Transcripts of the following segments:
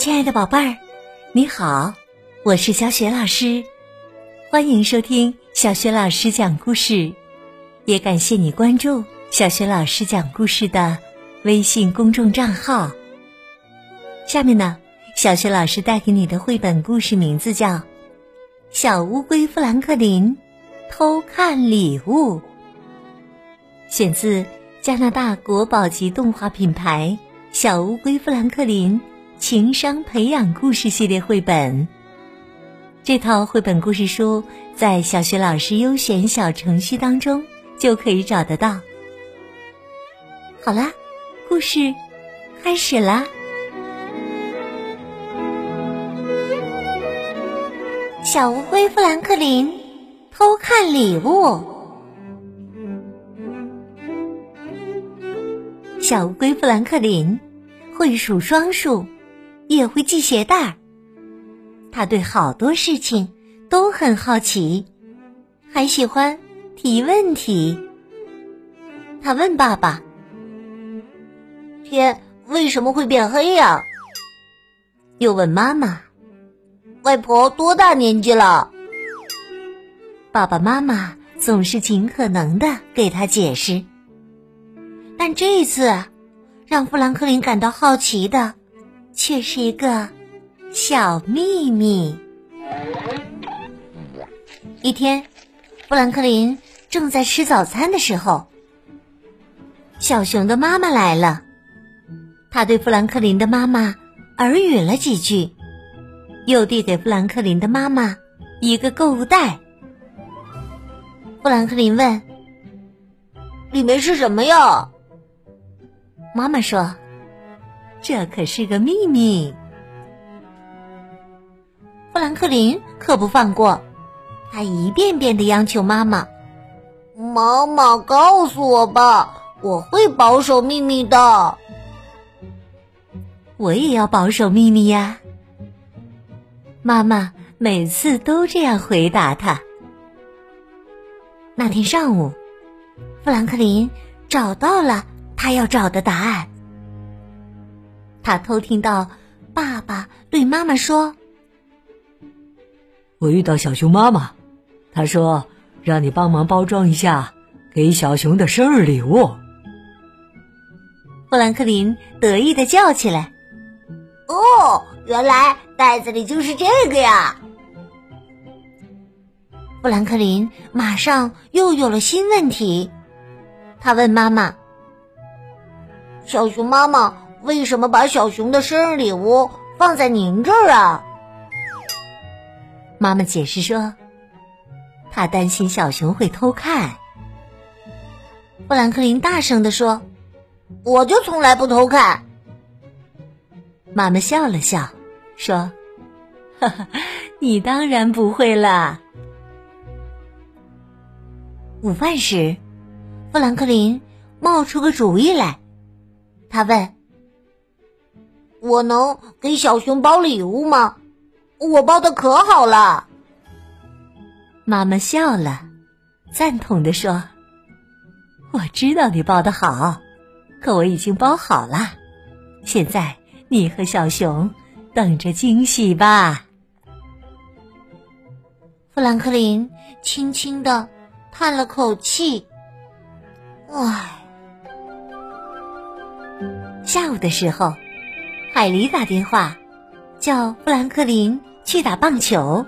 亲爱的宝贝儿，你好，我是小雪老师，欢迎收听小雪老师讲故事，也感谢你关注小雪老师讲故事的微信公众账号。下面呢，小雪老师带给你的绘本故事名字叫《小乌龟富兰克林偷看礼物》，选自加拿大国宝级动画品牌《小乌龟富兰克林》。情商培养故事系列绘本，这套绘本故事书在小学老师优选小程序当中就可以找得到。好啦，故事开始啦！小乌龟富兰克林偷看礼物。小乌龟富兰克林会数双数。也会系鞋带儿。他对好多事情都很好奇，还喜欢提问题。他问爸爸：“天为什么会变黑呀？”又问妈妈：“外婆多大年纪了？”爸爸妈妈总是尽可能的给他解释，但这一次让富兰克林感到好奇的。却是一个小秘密。一天，富兰克林正在吃早餐的时候，小熊的妈妈来了。他对富兰克林的妈妈耳语了几句，又递给富兰克林的妈妈一个购物袋。富兰克林问：“里面是什么呀？”妈妈说。这可是个秘密。富兰克林可不放过，他一遍遍的央求妈妈：“妈妈，告诉我吧，我会保守秘密的。”我也要保守秘密呀。妈妈每次都这样回答他。那天上午，富兰克林找到了他要找的答案。他偷听到爸爸对妈妈说：“我遇到小熊妈妈，她说让你帮忙包装一下给小熊的生日礼物。”富兰克林得意的叫起来：“哦，原来袋子里就是这个呀！”富兰克林马上又有了新问题，他问妈妈：“小熊妈妈。”为什么把小熊的生日礼物放在您这儿啊？妈妈解释说，她担心小熊会偷看。富兰克林大声的说：“我就从来不偷看。”妈妈笑了笑，说：“哈哈，你当然不会了。”午饭时，富兰克林冒出个主意来，他问。我能给小熊包礼物吗？我包的可好了。妈妈笑了，赞同的说：“我知道你包的好，可我已经包好了。现在你和小熊等着惊喜吧。”富兰克林轻轻的叹了口气：“唉。”下午的时候。海狸打电话，叫富兰克林去打棒球。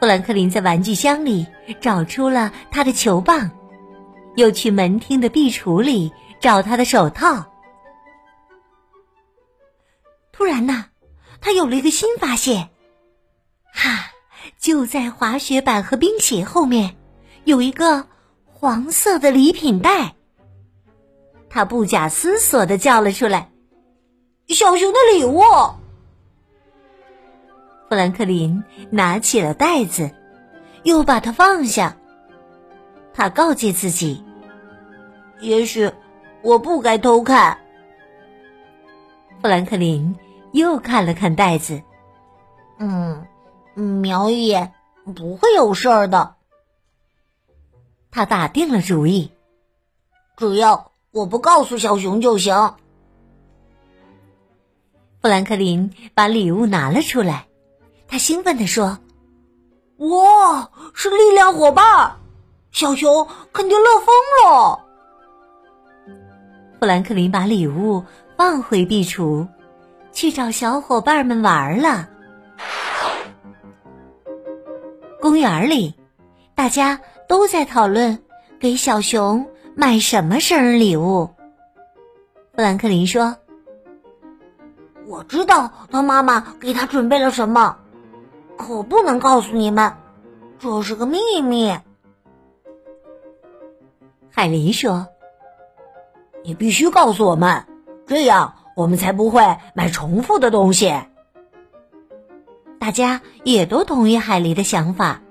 富兰克林在玩具箱里找出了他的球棒，又去门厅的壁橱里找他的手套。突然呢，他有了一个新发现，哈！就在滑雪板和冰鞋后面，有一个黄色的礼品袋。他不假思索的叫了出来。小熊的礼物。富兰克林拿起了袋子，又把它放下。他告诫自己：“也许我不该偷看。”富兰克林又看了看袋子，嗯，瞄一眼不会有事儿的。他打定了主意，只要我不告诉小熊就行。富兰克林把礼物拿了出来，他兴奋地说：“哇，是力量伙伴！小熊肯定乐疯了。”富兰克林把礼物放回壁橱，去找小伙伴们玩了。公园里，大家都在讨论给小熊买什么生日礼物。富兰克林说。我知道他妈妈给他准备了什么，可不能告诉你们，这是个秘密。海狸说：“你必须告诉我们，这样我们才不会买重复的东西。”大家也都同意海狸的想法。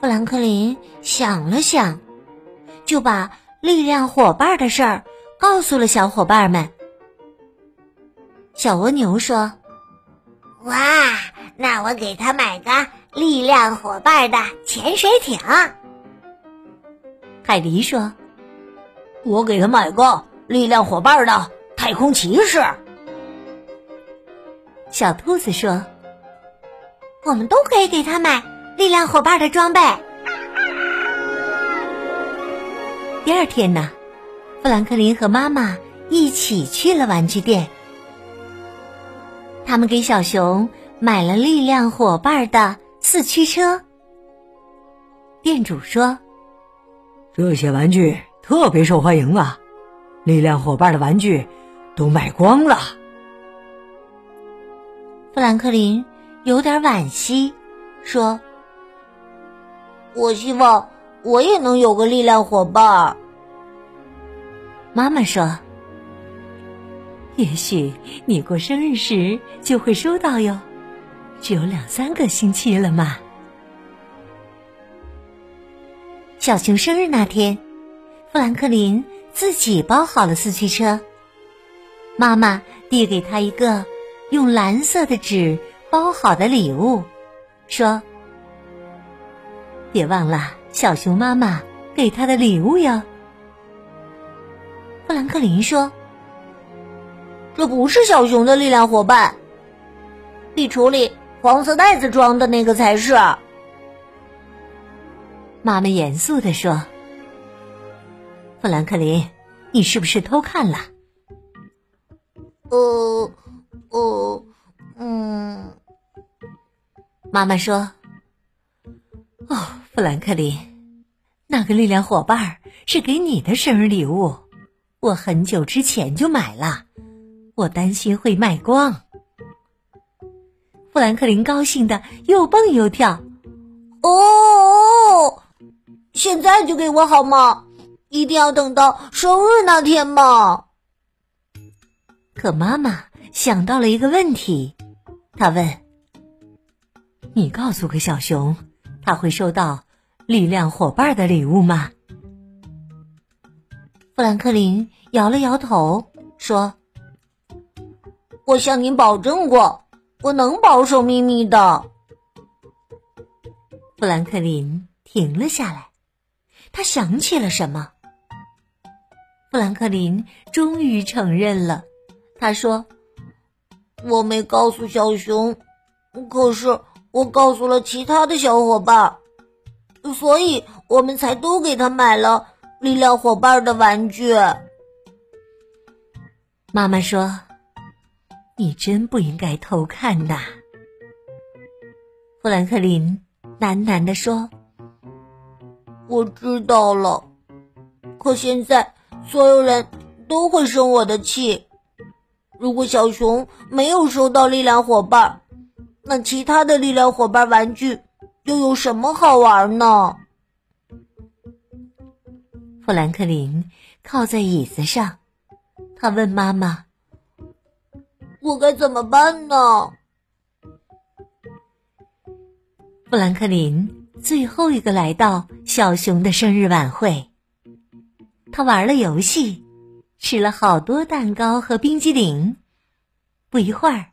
富兰克林想了想，就把力量伙伴的事儿告诉了小伙伴们。小蜗牛说：“哇，那我给他买个力量伙伴的潜水艇。”海狸说：“我给他买个力量伙伴的太空骑士。”小兔子说：“我们都可以给他买力量伙伴的装备。”第二天呢，富兰克林和妈妈一起去了玩具店。他们给小熊买了力量伙伴的四驱车。店主说：“这些玩具特别受欢迎啊，力量伙伴的玩具都卖光了。”富兰克林有点惋惜，说：“我希望我也能有个力量伙伴。”妈妈说。也许你过生日时就会收到哟，只有两三个星期了嘛。小熊生日那天，富兰克林自己包好了四驱车。妈妈递给他一个用蓝色的纸包好的礼物，说：“别忘了小熊妈妈给他的礼物哟。”富兰克林说。这不是小熊的力量伙伴，壁橱里黄色袋子装的那个才是。妈妈严肃地说：“富兰克林，你是不是偷看了？”“呃，呃，嗯。”妈妈说：“哦，富兰克林，那个力量伙伴是给你的生日礼物，我很久之前就买了。”我担心会卖光。富兰克林高兴的又蹦又跳。哦，现在就给我好吗？一定要等到生日那天吗？可妈妈想到了一个问题，她问：“你告诉个小熊，他会收到力量伙伴的礼物吗？”富兰克林摇了摇头，说。我向您保证过，我能保守秘密的。富兰克林停了下来，他想起了什么。富兰克林终于承认了，他说：“我没告诉小熊，可是我告诉了其他的小伙伴，所以我们才都给他买了力量伙伴的玩具。”妈妈说。你真不应该偷看呐，富兰克林喃喃地说：“我知道了，可现在所有人都会生我的气。如果小熊没有收到力量伙伴，那其他的力量伙伴玩具又有什么好玩呢？”富兰克林靠在椅子上，他问妈妈。我该怎么办呢？富兰克林最后一个来到小熊的生日晚会，他玩了游戏，吃了好多蛋糕和冰激凌。不一会儿，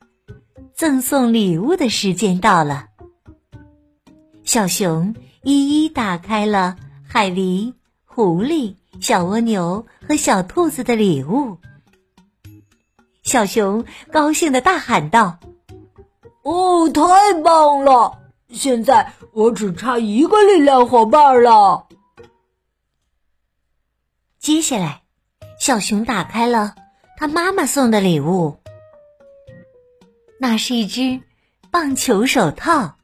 赠送礼物的时间到了。小熊一一打开了海狸、狐狸、小蜗牛和小兔子的礼物。小熊高兴的大喊道：“哦，太棒了！现在我只差一个力量伙伴了。”接下来，小熊打开了他妈妈送的礼物，那是一只棒球手套。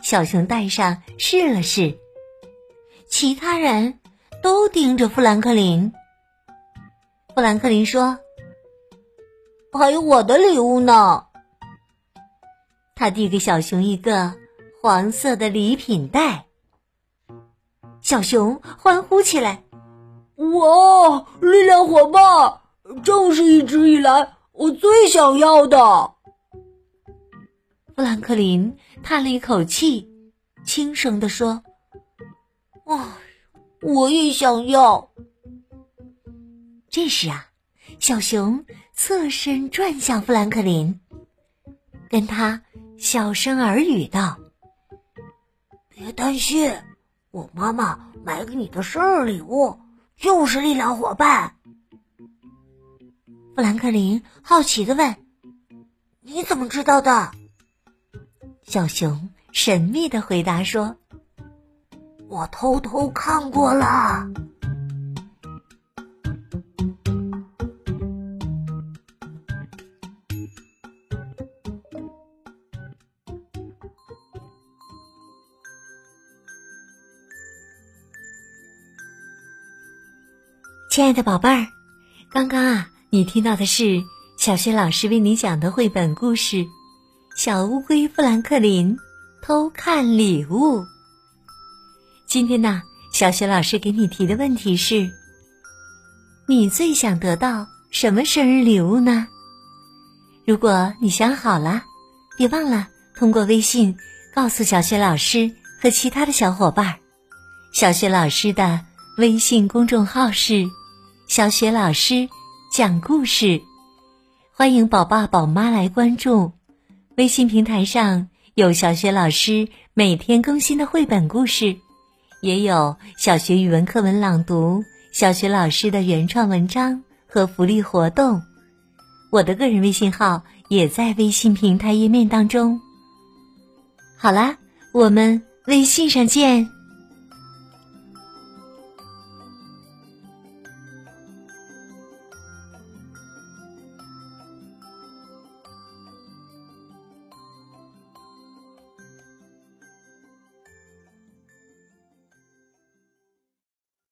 小熊戴上试了试，其他人都盯着富兰克林。富兰克林说：“还有我的礼物呢。”他递给小熊一个黄色的礼品袋。小熊欢呼起来。哇！力量火爆，正是一直以来我最想要的。富兰克林叹了一口气，轻声地说：“唉，我也想要。”这时啊，小熊侧身转向富兰克林，跟他小声耳语道：“别担心，我妈妈买给你的生日礼物。”就是力量伙伴。富兰克林好奇的问：“你怎么知道的？”小熊神秘的回答说：“我偷偷看过了。”亲爱的宝贝儿，刚刚啊，你听到的是小学老师为你讲的绘本故事《小乌龟富兰克林偷看礼物》。今天呢，小学老师给你提的问题是：你最想得到什么生日礼物呢？如果你想好了，别忘了通过微信告诉小学老师和其他的小伙伴。小学老师的微信公众号是。小雪老师讲故事，欢迎宝爸宝妈来关注。微信平台上有小雪老师每天更新的绘本故事，也有小学语文课文朗读、小学老师的原创文章和福利活动。我的个人微信号也在微信平台页面当中。好啦，我们微信上见。